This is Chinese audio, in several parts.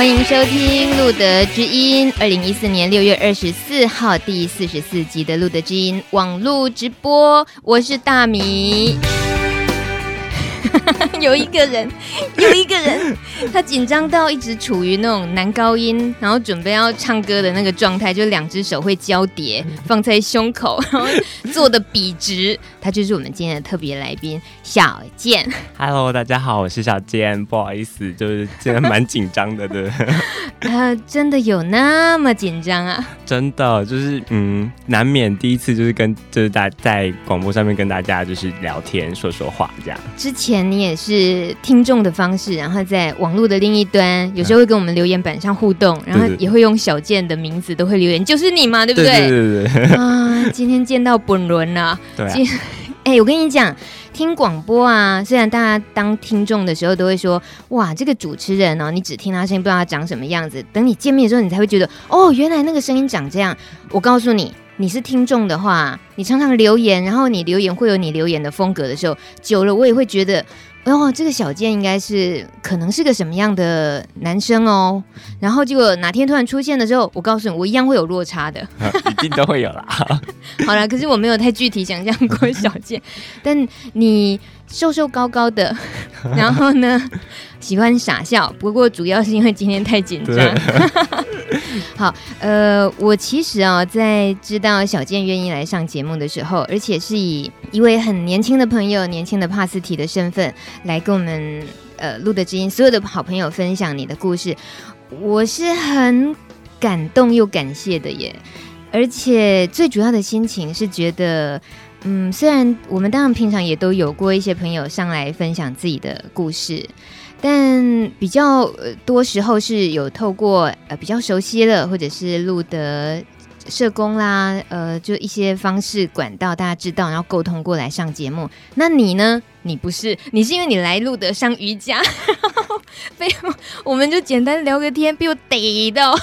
欢迎收听《路德之音》二零一四年六月二十四号第四十四集的《路德之音》网络直播，我是大米。有一个人，有一个人，他紧张到一直处于那种男高音，然后准备要唱歌的那个状态，就两只手会交叠放在胸口，然后坐的笔直。他就是我们今天的特别来宾小健。Hello，大家好，我是小健，不好意思，就是真的蛮紧张的，对。呃，真的有那么紧张啊？真的，就是嗯，难免第一次就是跟就是大在广播上面跟大家就是聊天说说话这样。之前你也是。是听众的方式，然后在网络的另一端，有时候会跟我们留言板上互动，嗯、然后也会用小健的名字都会留言，就是你嘛，对不对？对对对，对啊，今天见到本轮了。对、啊，哎、欸，我跟你讲，听广播啊，虽然大家当听众的时候都会说，哇，这个主持人哦，你只听他声音，不知道他长什么样子。等你见面的时候，你才会觉得，哦，原来那个声音长这样。我告诉你。你是听众的话，你常常留言，然后你留言会有你留言的风格的时候，久了我也会觉得，哦，这个小健应该是可能是个什么样的男生哦。然后结果哪天突然出现的时候，我告诉你，我一样会有落差的，一定都会有啦。好了，可是我没有太具体想象过小健，但你瘦瘦高高的，然后呢，喜欢傻笑，不过主要是因为今天太紧张。好，呃，我其实啊，在知道小健愿意来上节目的时候，而且是以一位很年轻的朋友、年轻的帕斯提的身份来跟我们呃录的知音所有的好朋友分享你的故事，我是很感动又感谢的耶。而且最主要的心情是觉得，嗯，虽然我们当然平常也都有过一些朋友上来分享自己的故事。但比较多时候是有透过呃比较熟悉的，或者是露德社工啦，呃，就一些方式管道，大家知道，然后沟通过来上节目。那你呢？你不是？你是因为你来露德上瑜伽，被我们就简单聊个天，被我逮到，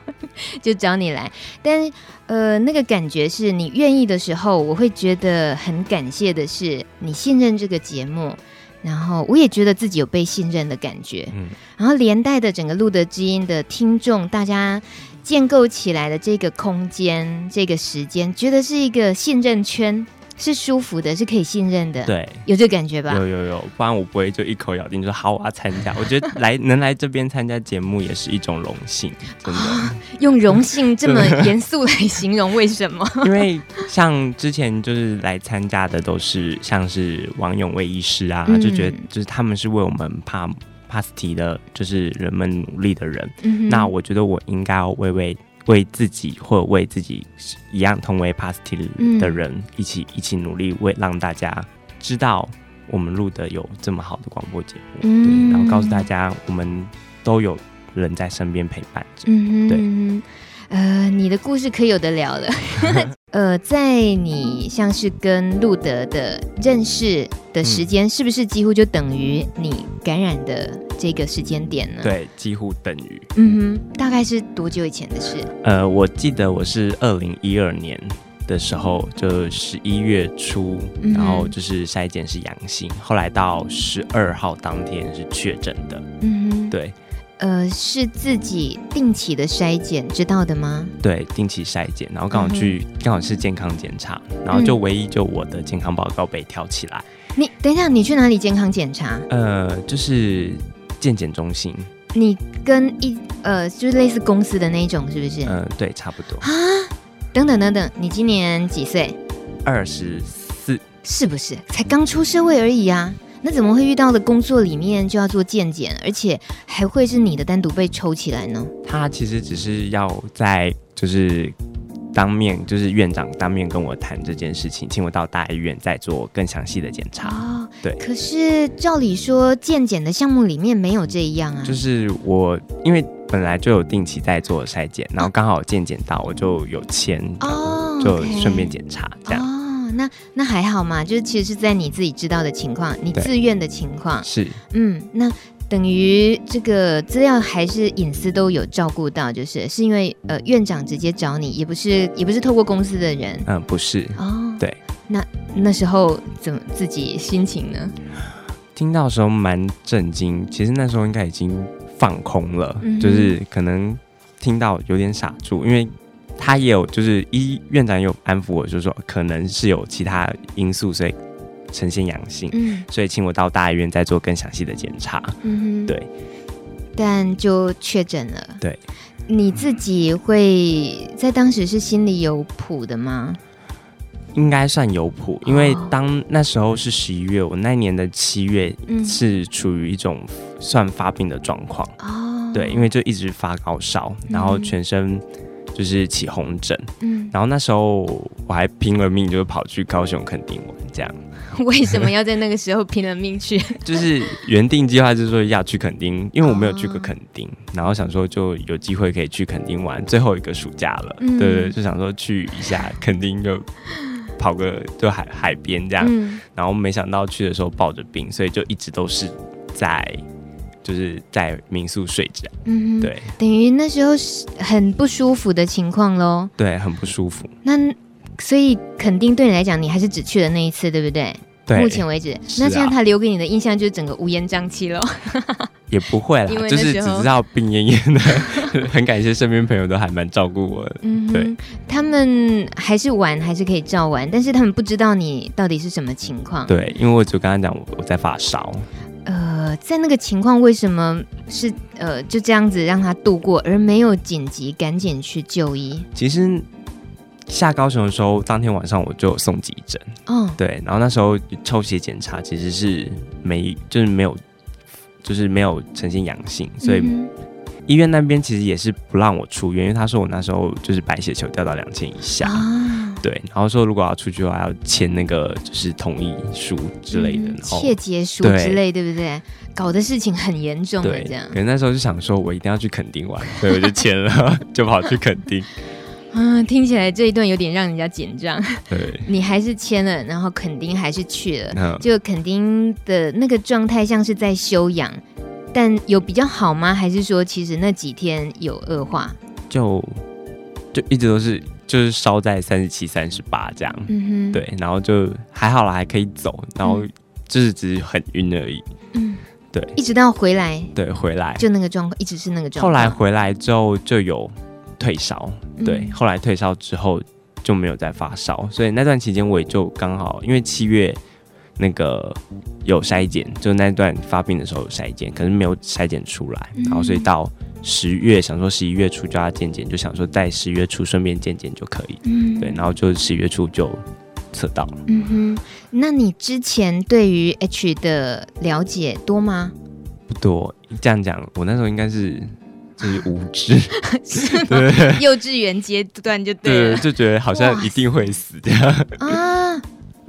就找你来。但呃，那个感觉是你愿意的时候，我会觉得很感谢的是你信任这个节目。然后我也觉得自己有被信任的感觉，嗯，然后连带的整个路德之音的听众，大家建构起来的这个空间、这个时间，觉得是一个信任圈。是舒服的，是可以信任的，对，有这感觉吧？有有有，不然我不会就一口咬定说好，我要参加。我觉得 来能来这边参加节目也是一种荣幸，真的。哦、用荣幸这么严肃来形容，为什么？因为像之前就是来参加的都是像是王永卫医师啊，嗯、就觉得就是他们是为我们帕帕斯提的，就是人们努力的人。嗯、那我觉得我应该要为为。为自己或者为自己一样同为 positive 的人，一起一起努力，为让大家知道我们录的有这么好的广播节目，对，然后告诉大家我们都有人在身边陪伴着，对。呃，你的故事可有的聊了。呃，在你像是跟路德的认识的时间，嗯、是不是几乎就等于你感染的这个时间点呢？对，几乎等于。嗯哼，大概是多久以前的事？呃，我记得我是二零一二年的时候，就十一月初，嗯、然后就是筛检是阳性，后来到十二号当天是确诊的。嗯哼，对。呃，是自己定期的筛检，知道的吗？对，定期筛检，然后刚好去，嗯、刚好是健康检查，然后就唯一就我的健康报告被挑起来。你等一下，你去哪里健康检查？呃，就是健检中心。你跟一呃，就是类似公司的那一种，是不是？嗯、呃，对，差不多。啊，等等等等，你今年几岁？二十四。是不是？才刚出社会而已啊。那怎么会遇到的工作里面就要做健检，而且还会是你的单独被抽起来呢？他其实只是要在就是当面就是院长当面跟我谈这件事情，请我到大医院再做更详细的检查。哦，对。可是照理说健检的项目里面没有这一样啊。就是我因为本来就有定期在做筛检，然后刚好健检到，我就有签哦，就顺便检查这样。哦，那那还好嘛，就是其实是在你自己知道的情况，你自愿的情况是嗯那。等于这个资料还是隐私都有照顾到，就是是因为呃院长直接找你，也不是也不是透过公司的人，嗯，不是哦，对，那那时候怎么自己心情呢？听到的时候蛮震惊，其实那时候应该已经放空了，嗯、就是可能听到有点傻住，因为他也有就是医院长也有安抚我，就是说可能是有其他因素，所以。呈现阳性，嗯，所以请我到大医院再做更详细的检查，嗯哼，对，但就确诊了，对，你自己会在当时是心里有谱的吗？应该算有谱，因为当那时候是十一月，我那年的七月是处于一种算发病的状况，哦，对，因为就一直发高烧，然后全身就是起红疹，嗯，然后那时候我还拼了命，就是跑去高雄垦丁玩，这样。为什么要在那个时候拼了命去？就是原定计划就是说要去垦丁，因为我没有去过垦丁，哦、然后想说就有机会可以去垦丁玩，最后一个暑假了，嗯、对对，就想说去一下垦丁，就跑个就海海边这样，嗯、然后没想到去的时候抱着病，所以就一直都是在就是在民宿睡着，嗯，对，等于那时候是很不舒服的情况喽，对，很不舒服。那所以肯定对你来讲，你还是只去了那一次，对不对？对，目前为止，那这样他留给你的印象就是整个乌烟瘴气喽。也不会啦，就是只知道病恹恹的。很感谢身边朋友都还蛮照顾我的。嗯，对，他们还是玩，还是可以照玩，但是他们不知道你到底是什么情况。对，因为我就刚刚讲我我在发烧。呃，在那个情况，为什么是呃就这样子让他度过，而没有紧急赶紧去就医？其实。下高雄的时候，当天晚上我就有送急诊。嗯，oh. 对，然后那时候抽血检查其实是没，就是没有，就是没有呈现阳性，所以医院那边其实也是不让我出院，因为他说我那时候就是白血球掉到两千以下。Oh. 对，然后说如果要出去的话，要签那个就是同意书之类的，切结书之类，对不对？搞的事情很严重的这样。可能那时候就想说我一定要去垦丁玩，所以我就签了，就跑去垦丁。嗯，听起来这一段有点让人家紧张。对，你还是签了，然后垦丁还是去了，嗯、就肯丁的那个状态像是在休养，但有比较好吗？还是说其实那几天有恶化？就就一直都是就是烧在三十七、三十八这样。嗯哼，对，然后就还好啦，还可以走，然后就是只是很晕而已。嗯，对，一直到回来，对，回来就那个状况，一直是那个状况。后来回来之后就有。退烧，对，嗯、后来退烧之后就没有再发烧，所以那段期间我也就刚好，因为七月那个有筛检，就那段发病的时候有筛检，可是没有筛检出来，嗯、然后所以到十月想说十一月初就要健检，就想说在十月初顺便健检就可以，嗯，对，然后就十月初就测到了。嗯哼，那你之前对于 H 的了解多吗？不多，这样讲，我那时候应该是。就是无知，是？对幼稚园阶段就对了，对，就觉得好像一定会死这样啊。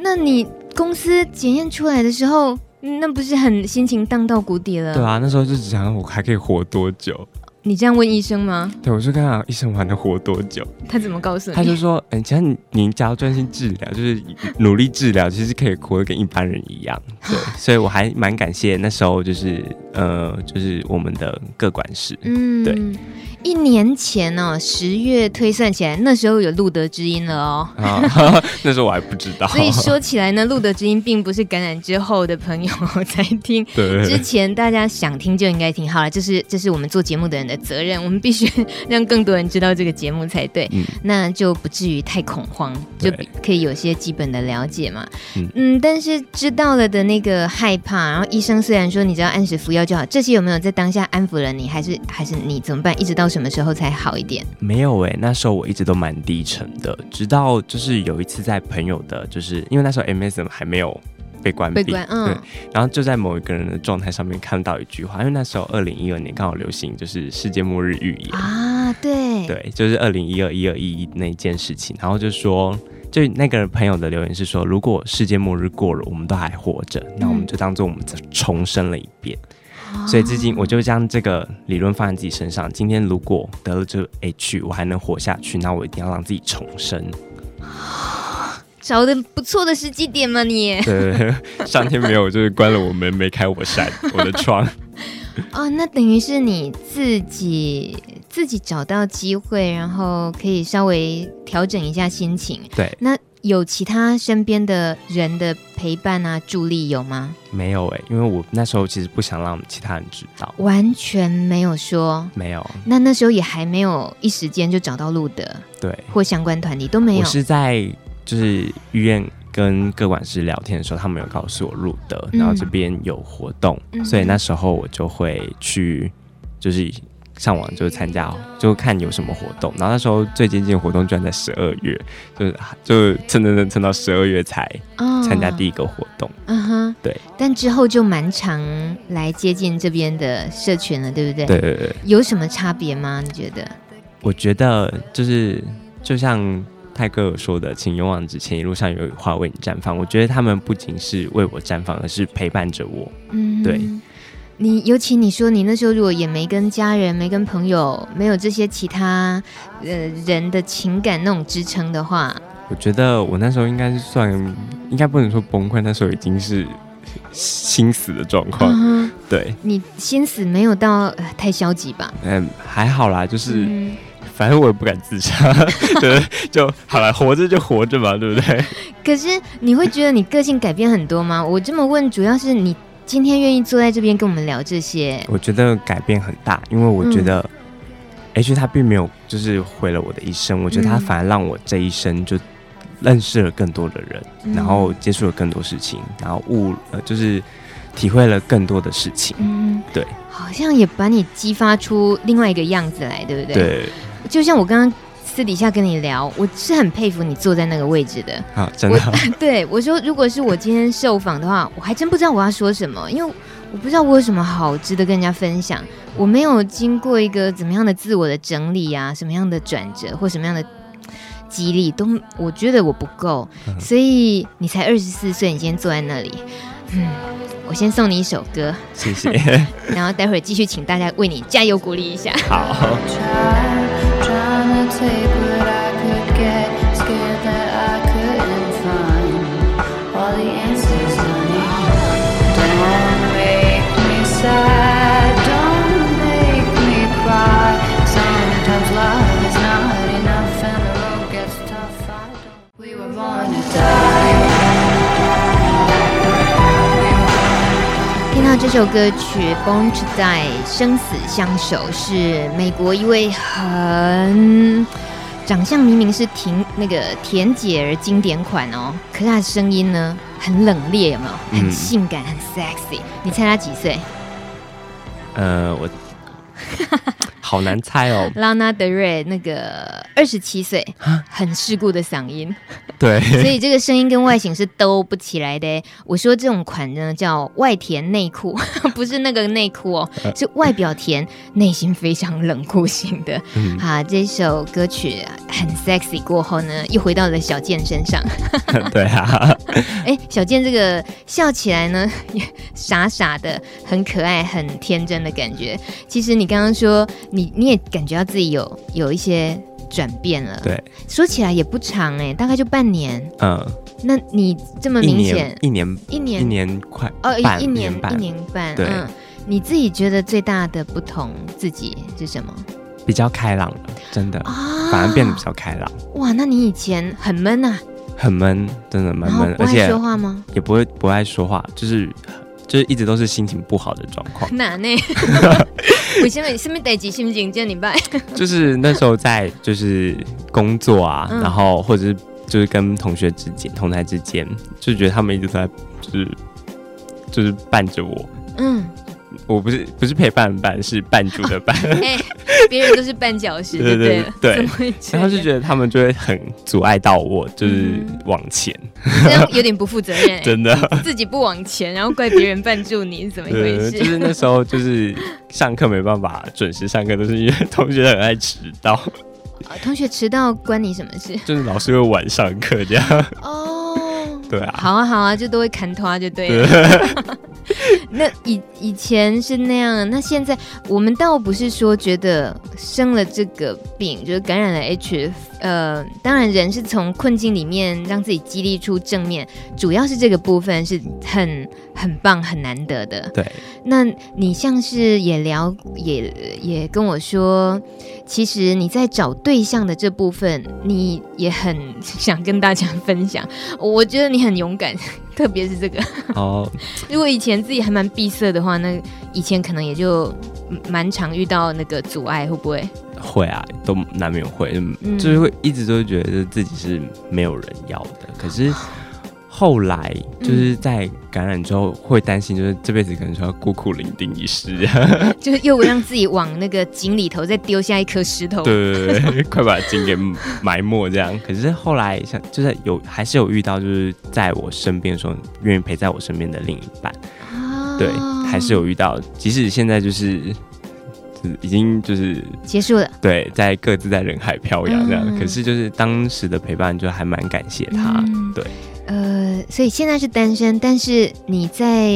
那你公司检验出来的时候，那不是很心情荡到谷底了？对啊，那时候就只想我还可以活多久。你这样问医生吗？对，我就跟他医生，我还能活多久？他怎么告诉你？他就说，嗯、欸，其实你你只要专心治疗，就是努力治疗，其实可以活得跟一般人一样。对，所以我还蛮感谢那时候，就是呃，就是我们的各管事，嗯，对。一年前呢、哦，十月推算起来，那时候有路德之音了哦。啊，那时候我还不知道。所以说起来呢，路德之音并不是感染之后的朋友 才听，对，之前大家想听就应该听。好了，这是这是我们做节目的人的责任，我们必须让更多人知道这个节目才对。嗯，那就不至于太恐慌，就可以有些基本的了解嘛。嗯，嗯，但是知道了的那个害怕，然后医生虽然说你只要按时服药就好，这些有没有在当下安抚了你？还是还是你怎么办？一直到。什么时候才好一点？没有哎、欸，那时候我一直都蛮低沉的，直到就是有一次在朋友的，就是因为那时候 MSM 还没有被关闭，嗯、对，然后就在某一个人的状态上面看到一句话，因为那时候二零一二年刚好流行就是世界末日预言啊，啊，对对，就是二零一二一二一一那件事情，然后就说，就那个朋友的留言是说，如果世界末日过了，我们都还活着，那我们就当做我们重生了一遍。嗯、所以至今我就将这个理论放在自己身上。今天如果得了这个 H，我还能活下去，那我一定要让自己重生。找的不错的时机点嘛，你。对，上天没有就是关了我门，没开我扇，我的窗。哦，那等于是你自己自己找到机会，然后可以稍微调整一下心情。对，那有其他身边的人的陪伴啊、助力有吗？没有哎、欸，因为我那时候其实不想让其他人知道，完全没有说，没有。那那时候也还没有一时间就找到路德，对，或相关团体都没有。我是在就是医院。跟各管师聊天的时候，他们有告诉我路德，然后这边有活动，嗯、所以那时候我就会去，就是上网就是参加，就看有什么活动。然后那时候最接近的活动居然在十二月，就是就蹭蹭蹭蹭到十二月才参加第一个活动。嗯哼，对。但之后就蛮常来接近这边的社群了，对不对？对对对。有什么差别吗？你觉得？我觉得就是就像。泰哥有说的，请勇往直前，一路上有花为你绽放。我觉得他们不仅是为我绽放，而是陪伴着我。嗯，对。你尤其你说你那时候如果也没跟家人、没跟朋友、没有这些其他呃人的情感那种支撑的话，我觉得我那时候应该是算，应该不能说崩溃，那时候已经是心死的状况。嗯、对，你心死没有到、呃、太消极吧？嗯，还好啦，就是。嗯反正我也不敢自杀，对，就好了，活着就活着嘛，对不对？可是你会觉得你个性改变很多吗？我这么问，主要是你今天愿意坐在这边跟我们聊这些。我觉得改变很大，因为我觉得 H 他并没有就是毁了我的一生，我觉得他反而让我这一生就认识了更多的人，嗯、然后接触了更多事情，然后悟呃就是体会了更多的事情。嗯，对，好像也把你激发出另外一个样子来，对不对？对。就像我刚刚私底下跟你聊，我是很佩服你坐在那个位置的。好，真的。对，我说，如果是我今天受访的话，我还真不知道我要说什么，因为我不知道我有什么好值得跟人家分享。我没有经过一个怎么样的自我的整理啊，什么样的转折或什么样的激励，都我觉得我不够。嗯、所以你才二十四岁，你今天坐在那里，嗯，我先送你一首歌，谢谢。然后待会儿继续请大家为你加油鼓励一下。好。首歌曲《Born to Die》生死相守是美国一位很长相明明是甜那个甜姐儿经典款哦，可是他的声音呢很冷冽，有没有？很性感，很 sexy。你猜她几岁？呃，我。好难猜哦。拉娜德瑞那个二十七岁，很世故的嗓音，对，所以这个声音跟外形是兜不起来的。我说这种款呢叫外甜内酷，不是那个内裤哦，是外表甜，内心非常冷酷型的。嗯、好，这首歌曲很 sexy，过后呢又回到了小健身上。对啊，哎，小健这个笑起来呢也傻傻的，很可爱，很天真的感觉。其实你刚刚说。你你也感觉到自己有有一些转变了，对，说起来也不长哎、欸，大概就半年。嗯，那你这么明显，一年一年一年快哦，一年半一年半，对、嗯，你自己觉得最大的不同自己是什么？比较开朗了，真的，啊、反而变得比较开朗。哇，那你以前很闷啊？很闷，真的蛮闷，而且说话吗？也不会不爱说话，就是。就是一直都是心情不好的状况。难呢？为什么？什么代志心情这样你拜？就是那时候在就是工作啊，嗯、然后或者是就是跟同学之间、同台之间，就觉得他们一直在就是就是伴着我。嗯，我不是不是陪伴的伴，是伴主的伴。哎、欸，别人都是绊脚石，对对对。然后就觉得他们就会很阻碍到我，就是往前，嗯、这样有点不负责任、欸。真的，自己不往前，然后怪别人绊住你，是怎么一回事？就是那时候就是上课没办法准时上课，都是因为同学很爱迟到。啊，同学迟到关你什么事？就是老师会晚上课这样。哦，对啊。好啊，好啊，就都会砍拖就对了。对 那以以前是那样，那现在我们倒不是说觉得生了这个病，就是感染了 H，呃，当然人是从困境里面让自己激励出正面，主要是这个部分是很很棒很难得的。对，那你像是也聊也也跟我说，其实你在找对象的这部分，你也很想跟大家分享，我觉得你很勇敢。特别是这个哦，如果以前自己还蛮闭塞的话，那以前可能也就蛮常遇到那个阻碍，会不会？会啊，都难免会，嗯、就是会一直都觉得自己是没有人要的，可是。后来就是在感染之后会担心，就是这辈子可能就要孤苦伶仃一世，就是又让自己往那个井里头再丢下一颗石头，对对对，快把井给埋没这样。可是后来像就是有还是有遇到，就是在我身边的时候愿意陪在我身边的另一半，对，还是有遇到，即使现在就是已经就是结束了，对，在各自在人海飘扬这样，可是就是当时的陪伴就还蛮感谢他，对。呃，所以现在是单身，但是你在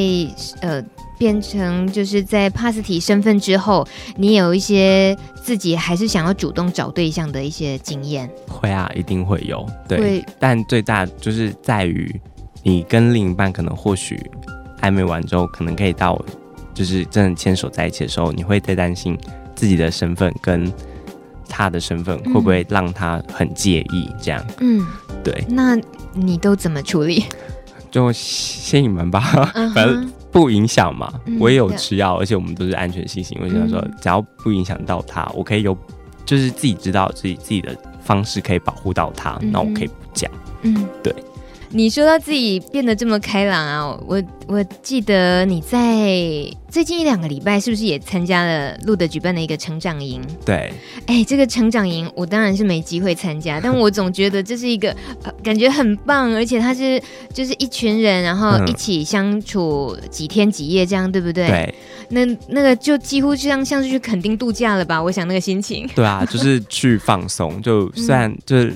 呃变成就是在帕斯提身份之后，你有一些自己还是想要主动找对象的一些经验。会啊，一定会有。对，会但最大就是在于你跟另一半可能或许暧昧完之后，可能可以到就是真的牵手在一起的时候，你会在担心自己的身份跟他的身份会不会让他很介意这样。嗯，对。那。你都怎么处理？就先隐瞒吧，反正不影响嘛。我也有吃药，而且我们都是安全性行为。我想说，只要不影响到他，我可以有，就是自己知道自己自己的方式可以保护到他，那我可以不讲。嗯，对。你说到自己变得这么开朗啊，我我记得你在最近一两个礼拜是不是也参加了路德举办的一个成长营？对，哎、欸，这个成长营我当然是没机会参加，但我总觉得这是一个、呃、感觉很棒，而且他是就是一群人，然后一起相处几天几夜这样，对不对？对，那那个就几乎就像像是去垦丁度假了吧？我想那个心情。对啊，就是去放松，就虽然就是。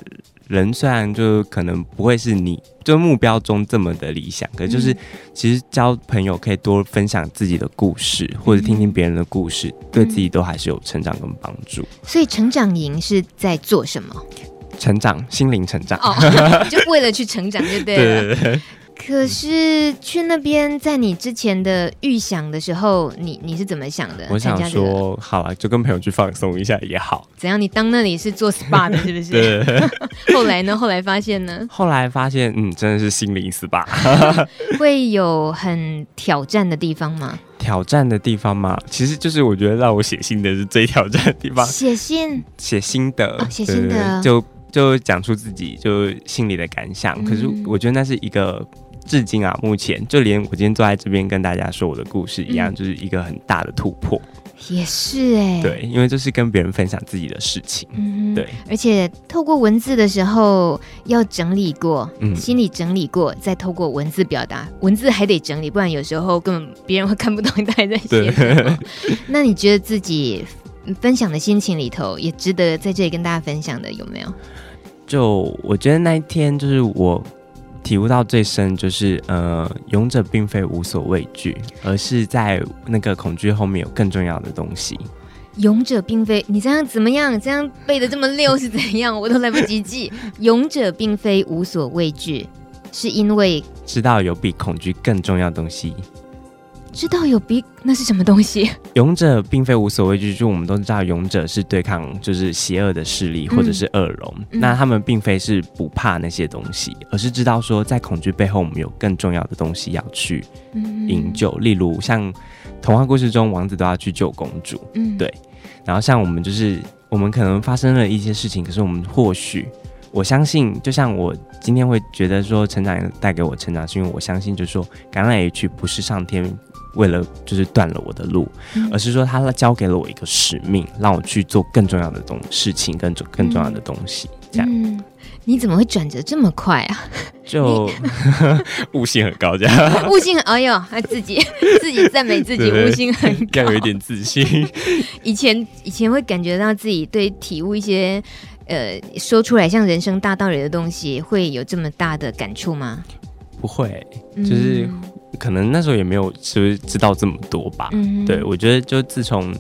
人虽然就可能不会是你就目标中这么的理想，可是就是其实交朋友可以多分享自己的故事，或者听听别人的故事，对自己都还是有成长跟帮助。所以成长营是在做什么？成长，心灵成长。哦，就为了去成长就对了。对 对对。可是去那边，在你之前的预想的时候，你你是怎么想的？我想说，好了，就跟朋友去放松一下也好。怎样？你当那里是做 SPA 的，是不是？对。后来呢？后来发现呢？后来发现，嗯，真的是心灵 SPA。会有很挑战的地方吗？挑战的地方吗？其实就是我觉得让我写信的是最挑战的地方。写信？写心得？写心得？就就讲出自己就心里的感想。嗯、可是我觉得那是一个。至今啊，目前就连我今天坐在这边跟大家说我的故事一样，嗯、就是一个很大的突破。也是哎、欸，对，因为这是跟别人分享自己的事情，嗯，对，而且透过文字的时候要整理过，嗯，心里整理过，再透过文字表达，文字还得整理，不然有时候根本别人会看不懂你到底在写什么。那你觉得自己分享的心情里头，也值得在这里跟大家分享的有没有？就我觉得那一天就是我。体悟到最深就是，呃，勇者并非无所畏惧，而是在那个恐惧后面有更重要的东西。勇者并非你这样怎么样？这样背的这么溜是怎样？我都来不及记。勇者并非无所畏惧，是因为知道有比恐惧更重要的东西。知道有比那是什么东西？勇者并非无所畏惧，就我们都知道，勇者是对抗就是邪恶的势力或者是恶龙。嗯、那他们并非是不怕那些东西，而是知道说，在恐惧背后，我们有更重要的东西要去营救。嗯、例如，像童话故事中，王子都要去救公主。嗯，对。然后，像我们就是，我们可能发生了一些事情，可是我们或许。我相信，就像我今天会觉得说，成长带给我成长，是因为我相信，就是说，橄榄 H 不是上天为了就是断了我的路，嗯、而是说他交给了我一个使命，让我去做更重要的东事情，更重更重要的东西，嗯、这样。嗯你怎么会转折这么快啊？就 悟性很高，这样 悟性，哎呦，他自己 自己赞美自己，悟性很高，要有一点自信。以前以前会感觉到自己对体悟一些呃说出来像人生大道理的东西，会有这么大的感触吗？不会，就是可能那时候也没有是不是知道这么多吧。嗯，对，我觉得就自从。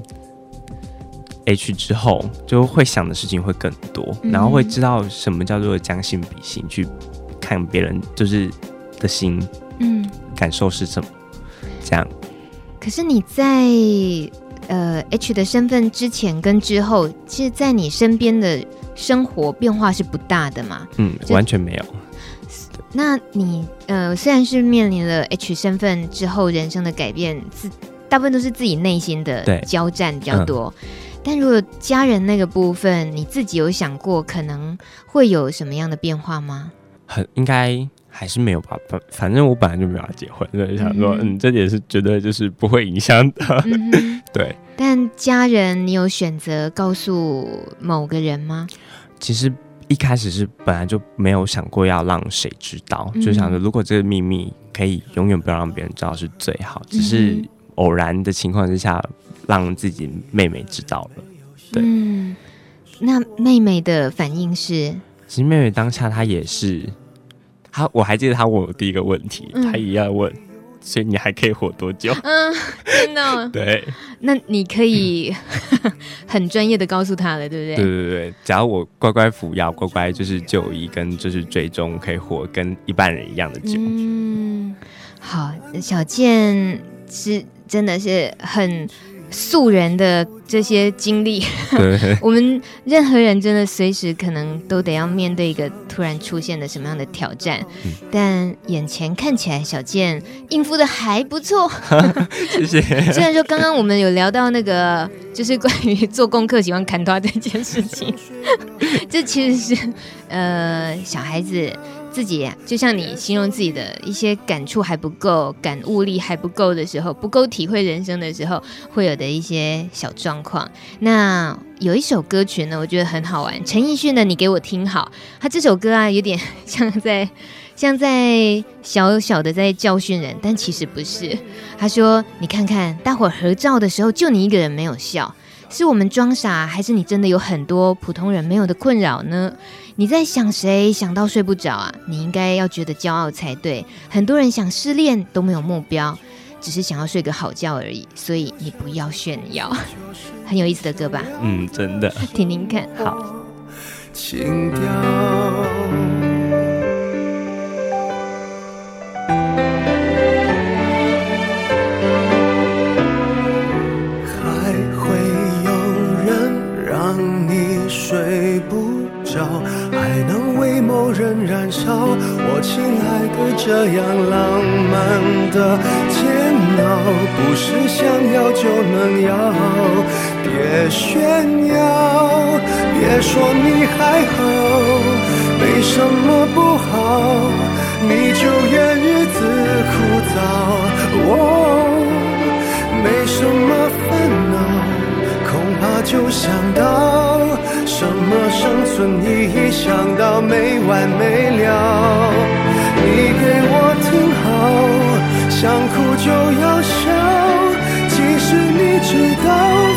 H 之后就会想的事情会更多，嗯、然后会知道什么叫做将心比心，去看别人就是的心，嗯，感受是什么，这样。可是你在呃 H 的身份之前跟之后，其实，在你身边的生活变化是不大的嘛？嗯，完全没有。那你呃，虽然是面临了 H 身份之后人生的改变，自大部分都是自己内心的交战比较多。但如果家人那个部分，你自己有想过可能会有什么样的变化吗？很应该还是没有吧。反反正我本来就没有要结婚，所以想说，嗯，嗯，这点是绝对就是不会影响的。嗯、对。但家人，你有选择告诉某个人吗？其实一开始是本来就没有想过要让谁知道，嗯、就想着如果这个秘密可以永远不要让别人知道是最好。只是偶然的情况之下。让自己妹妹知道了，对。嗯，那妹妹的反应是？其实妹妹当下她也是，她我还记得她问我第一个问题，嗯、她一样问，所以你还可以活多久？嗯，真的。对。那你可以 很专业的告诉他了，对不对？对对对，只要我乖乖服药，乖乖就是就医跟就是追踪，可以活跟一般人一样的久。嗯，好，小健是真的是很。素人的这些经历，我们任何人真的随时可能都得要面对一个突然出现的什么样的挑战，嗯、但眼前看起来小健应付的还不错，谢谢。虽然说刚刚我们有聊到那个，就是关于做功课喜欢砍拖这件事情，这其实是呃小孩子。自己，就像你形容自己的一些感触还不够，感悟力还不够的时候，不够体会人生的时候，会有的一些小状况。那有一首歌曲呢，我觉得很好玩，陈奕迅的《你给我听好》。他这首歌啊，有点像在像在小小的在教训人，但其实不是。他说：“你看看，大伙合照的时候，就你一个人没有笑，是我们装傻，还是你真的有很多普通人没有的困扰呢？”你在想谁？想到睡不着啊？你应该要觉得骄傲才对。很多人想失恋都没有目标，只是想要睡个好觉而已。所以你不要炫耀。很有意思的歌吧？嗯，真的。听听看。好。情调这样浪漫的煎熬，不是想要就能要，别炫耀，别说你还好，没什么不好，你就怨日子枯燥，哦，没什么烦恼，恐怕就想到。什么生存意义？想到没完没了。你给我听好，想哭就要笑。即使你知道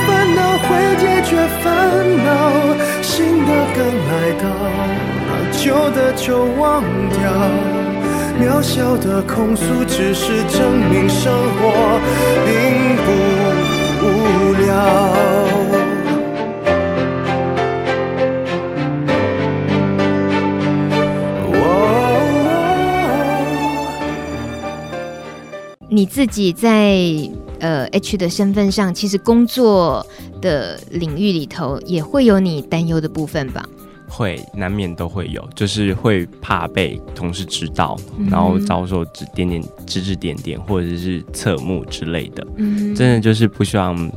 烦恼会解决烦恼，新的刚来到，旧的就忘掉。渺小的控诉只是证明生活并不无聊。你自己在呃 H 的身份上，其实工作的领域里头也会有你担忧的部分吧？会，难免都会有，就是会怕被同事知道，嗯、然后遭受指点点指指点点，或者是侧目之类的。嗯，真的就是不希望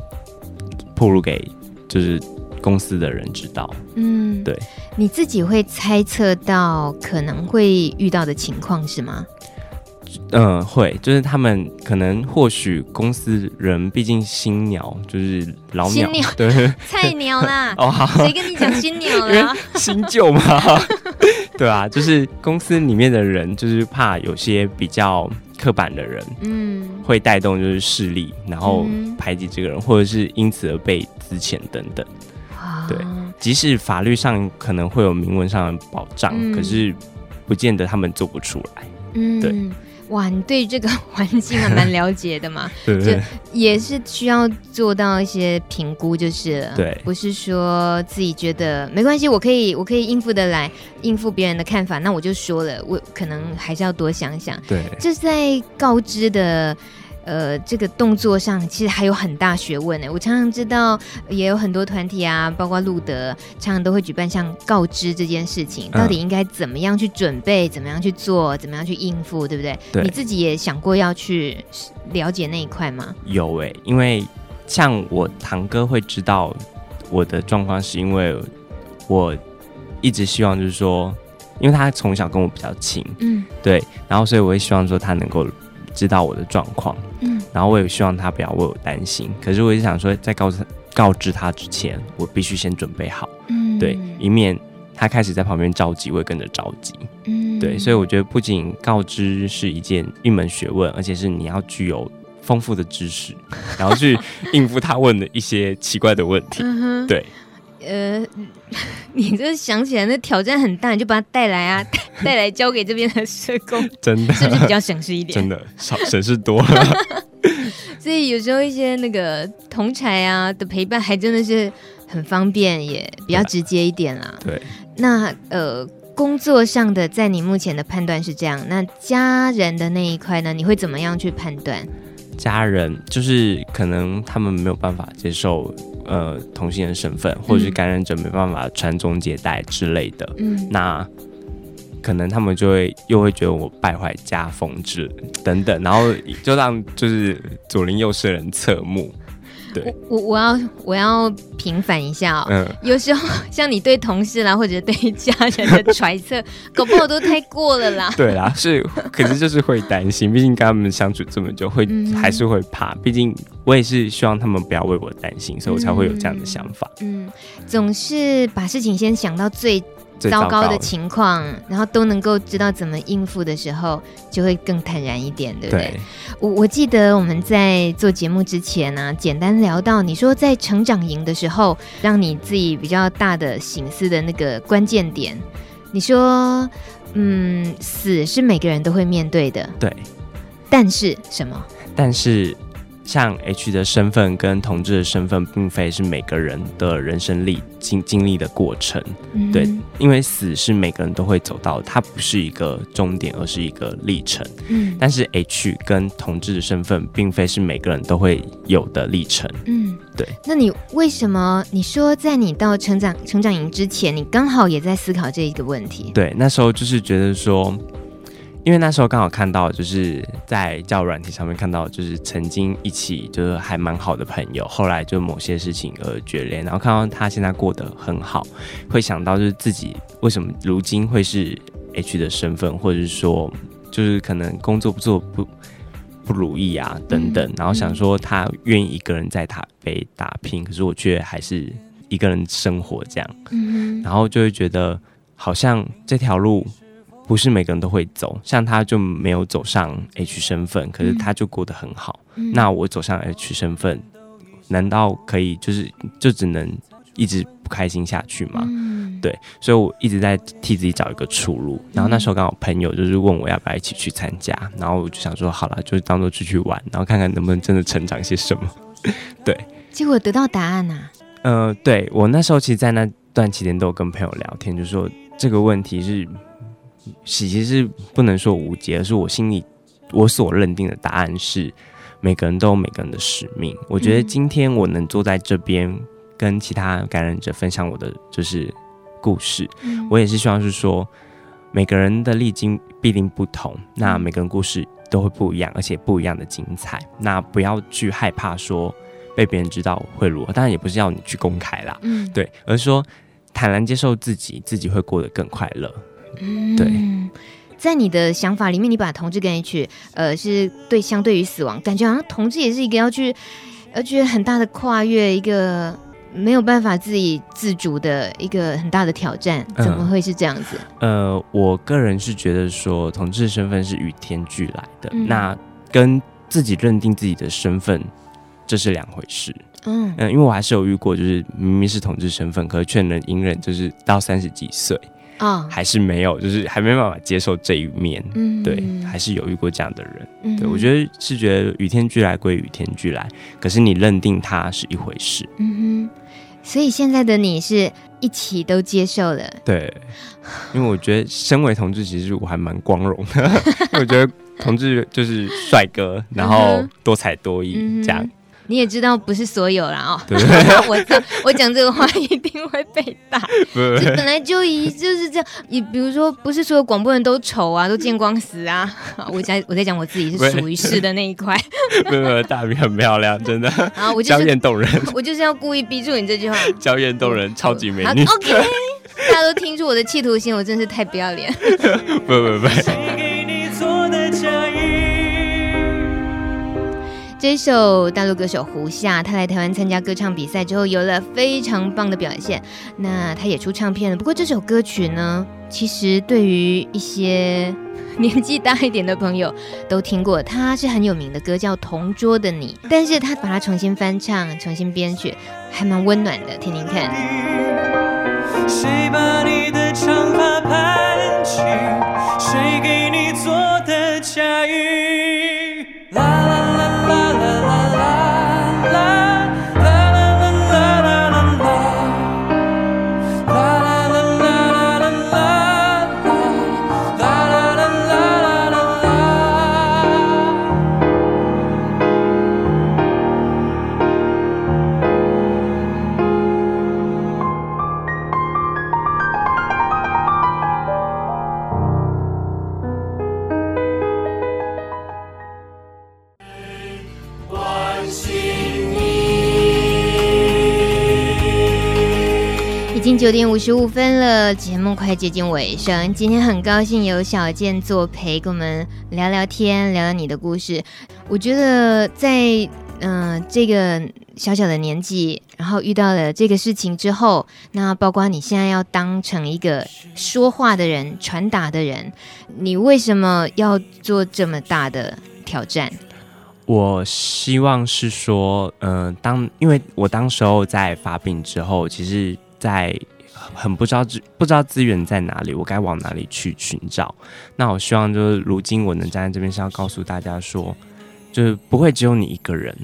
暴露给就是公司的人知道。嗯，对。你自己会猜测到可能会遇到的情况是吗？嗯、呃，会，就是他们可能或许公司人毕竟新鸟，就是老鸟，鸟对，菜鸟啦。哦，好，谁跟你讲新鸟了？新旧嘛，对啊，就是公司里面的人，就是怕有些比较刻板的人，嗯，会带动就是势力，然后排挤这个人，或者是因此而被资遣等等。对，即使法律上可能会有明文上的保障，嗯、可是不见得他们做不出来。嗯，对。哇，你对这个 环境还蛮了解的嘛？对，对，就也是需要做到一些评估，就是了。对，不是说自己觉得没关系，我可以，我可以应付得来，应付别人的看法，那我就说了，我可能还是要多想想。对，这是在告知的。呃，这个动作上其实还有很大学问呢。我常常知道，也有很多团体啊，包括路德，常常都会举办像告知这件事情，到底应该怎么样去准备，怎么样去做，怎么样去应付，对不对？对。你自己也想过要去了解那一块吗？有哎，因为像我堂哥会知道我的状况，是因为我一直希望就是说，因为他从小跟我比较亲，嗯，对，然后所以我也希望说他能够。知道我的状况，嗯，然后我也希望他不要为我担心。可是我也想说，在告诉告知他之前，我必须先准备好，嗯，对，以免他开始在旁边着急，我也跟着着急，嗯，对。所以我觉得，不仅告知是一件一门学问，而且是你要具有丰富的知识，然后去应付他问的一些奇怪的问题，对。呃，你这想起来那挑战很大，你就把它带来啊，带来交给这边的社工，真的是不是比较省事一点？真的少省事多了。所以有时候一些那个同侪啊的陪伴，还真的是很方便，也比较直接一点啦。对，那呃，工作上的，在你目前的判断是这样，那家人的那一块呢，你会怎么样去判断？家人就是可能他们没有办法接受呃同性人身份，或者是感染者没办法传宗接代之类的，嗯，那可能他们就会又会觉得我败坏家风之等等，然后就让就是左邻右舍人侧目。对我我我要我要平反一下哦，嗯，有时候 像你对同事啦，或者对家人的揣测，搞不好都太过了啦。对啦，是，可是就是会担心，毕竟跟他们相处这么久，会、嗯、还是会怕。毕竟我也是希望他们不要为我担心，所以我才会有这样的想法。嗯，总是把事情先想到最。糟糕的情况，然后都能够知道怎么应付的时候，就会更坦然一点，对不对？对。我我记得我们在做节目之前呢、啊，简单聊到你说在成长营的时候，让你自己比较大的醒思的那个关键点，你说，嗯，死是每个人都会面对的，对。但是什么？但是。像 H 的身份跟同志的身份，并非是每个人的人生历经经历的过程，嗯，对，因为死是每个人都会走到，它不是一个终点，而是一个历程。嗯，但是 H 跟同志的身份，并非是每个人都会有的历程。嗯，对。那你为什么你说在你到成长成长营之前，你刚好也在思考这一个问题？对，那时候就是觉得说。因为那时候刚好看到，就是在交友软体上面看到，就是曾经一起就是还蛮好的朋友，后来就某些事情而决裂，然后看到他现在过得很好，会想到就是自己为什么如今会是 H 的身份，或者是说就是可能工作不做不不如意啊等等，然后想说他愿意一个人在台北打拼，可是我却还是一个人生活这样，然后就会觉得好像这条路。不是每个人都会走，像他就没有走上 H 身份，可是他就过得很好。嗯、那我走上 H 身份，难道可以就是就只能一直不开心下去吗？嗯、对，所以我一直在替自己找一个出路。然后那时候刚好朋友就是问我要不要一起去参加，然后我就想说好了，就是当做出去玩，然后看看能不能真的成长些什么。对，结果得到答案呐、啊。呃，对我那时候其实，在那段期间都有跟朋友聊天，就说这个问题是。其实是不能说无解，而是我心里我所认定的答案是，每个人都有每个人的使命。我觉得今天我能坐在这边跟其他感染者分享我的就是故事，我也是希望是说，每个人的历经必定不同，那每个人故事都会不一样，而且不一样的精彩。那不要去害怕说被别人知道会如何，当然也不是要你去公开啦，嗯，对，而是说坦然接受自己，自己会过得更快乐。嗯，对，在你的想法里面，你把同志跟 H，呃，是对相对于死亡，感觉好像同志也是一个要去，要去很大的跨越，一个没有办法自己自主的一个很大的挑战，怎么会是这样子？呃，我个人是觉得说，同志身份是与天俱来的，嗯、那跟自己认定自己的身份，这是两回事。嗯嗯、呃，因为我还是有遇过，就是明明是同志身份，可是却能隐忍，就是到三十几岁。啊，还是没有，就是还没办法接受这一面。嗯，对，还是有遇过这样的人。嗯，对，我觉得是觉得与天俱来归与天俱来，可是你认定它是一回事。嗯哼，所以现在的你是一起都接受了。对，因为我觉得身为同志，其实我还蛮光荣的。我觉得同志就是帅哥，然后多才多艺、嗯、这样。你也知道不是所有啦哦，对对对 我我讲这个话一定会被打。本来就一就是这样，你比如说不是所有广播人都丑啊，都见光死啊。我在我在讲我自己是属于是的那一块。没有没有，大米很漂亮，真的。啊，我就是娇艳动人。我就是要故意逼住你这句话。娇艳动人，超级美女。OK，大家都听出我的企图心，我真是太不要脸。不不不。这首大陆歌手胡夏，他来台湾参加歌唱比赛之后，有了非常棒的表现。那他也出唱片了。不过这首歌曲呢，其实对于一些 年纪大一点的朋友都听过，它是很有名的歌，叫《同桌的你》。但是他把它重新翻唱、重新编曲，还蛮温暖的，听听看。谁把你的长发盘起？谁给你做的嫁衣？九点五十五分了，节目快接近尾声。今天很高兴有小健作陪，跟我们聊聊天，聊聊你的故事。我觉得在嗯、这个小小的年纪，然后遇到了这个事情之后，那包括你现在要当成一个说话的人、传达的人，你为什么要做这么大的挑战？我希望是说，嗯、当因为我当时候在发病之后，其实在。很不知道资不知道资源在哪里，我该往哪里去寻找？那我希望就是如今我能站在这边是要告诉大家说，就是不会只有你一个人，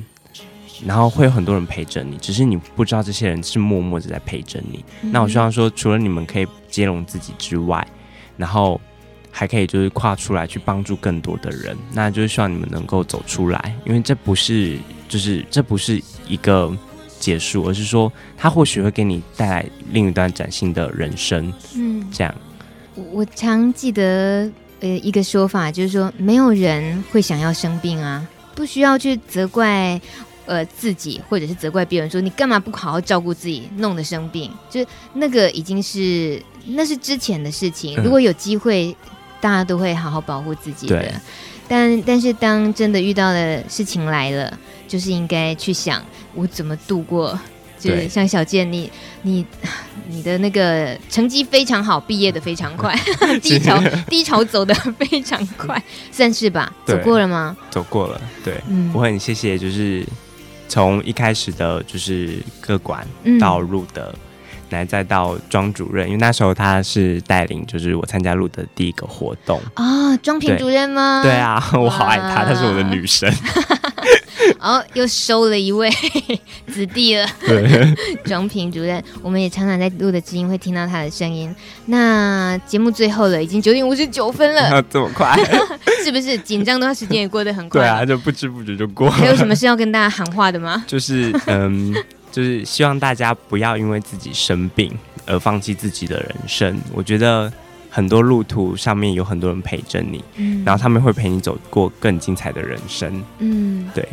然后会有很多人陪着你，只是你不知道这些人是默默的在陪着你。嗯。那我希望说，除了你们可以接容自己之外，然后还可以就是跨出来去帮助更多的人。那就是希望你们能够走出来，因为这不是就是这不是一个。结束，而是说他或许会给你带来另一段崭新的人生。嗯，这样。我常记得呃一个说法，就是说没有人会想要生病啊，不需要去责怪呃自己，或者是责怪别人说你干嘛不好好照顾自己，弄得生病，就那个已经是那是之前的事情。如果有机会，嗯，大家都会好好保护自己的。但但是当真的遇到的事情来了，就是应该去想我怎么度过。就是像小健，你你你的那个成绩非常好，毕业的非常快，低潮低潮走的非常快，算是吧？走过了吗？走过了，对，嗯，我很谢谢，就是从一开始的就是各管到入的。嗯来再到庄主任，因为那时候他是带领，就是我参加录的第一个活动啊。庄平主任吗？对？对啊，我好爱他，她是我的女神。哦，又收了一位 子弟了。对，庄平主任，我们也常常在录的知音会听到他的声音。那节目最后了，已经九点五十九分了，要这么快？是不是紧张的话，时间也过得很快？对啊，就不知不觉就过了。还有什么事要跟大家喊话的吗？就是嗯。就是希望大家不要因为自己生病而放弃自己的人生。我觉得很多路途上面有很多人陪着你，嗯，然后他们会陪你走过更精彩的人生。嗯，对。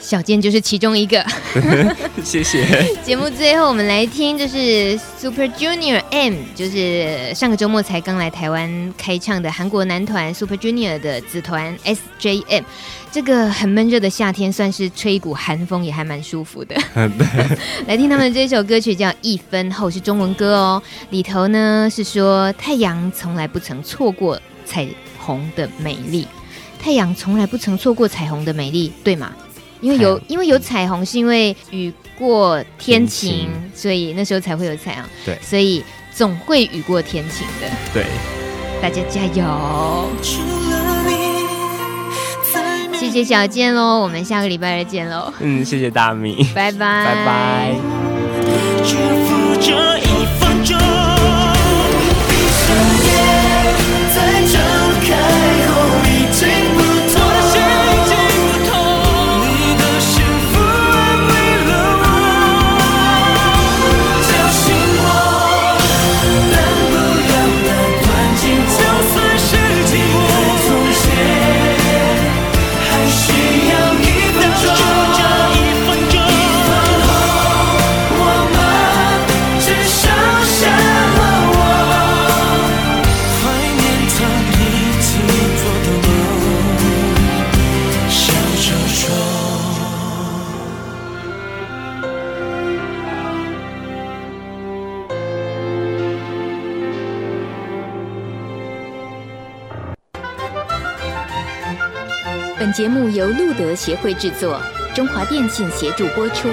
小健就是其中一个。谢谢。节目最后，我们来听，就是 Super Junior M，就是上个周末才刚来台湾开唱的韩国男团 Super Junior 的子团 SJM。这个很闷热的夏天，算是吹一股寒风也还蛮舒服的。对。来听他们的这首歌曲叫《一分后》，是中文歌哦。里头呢是说太阳从来不曾错过彩虹的美丽，太阳从来不曾错过彩虹的美丽，对吗？因为有，因为有彩虹，是因为雨过天晴，天晴，所以那时候才会有彩虹。对，所以总会雨过天晴的。对，大家加油！谢谢小健喽，我们下个礼拜二见喽。嗯，谢谢大米，拜拜，拜拜。节目由路德协会制作，中华电信协助播出。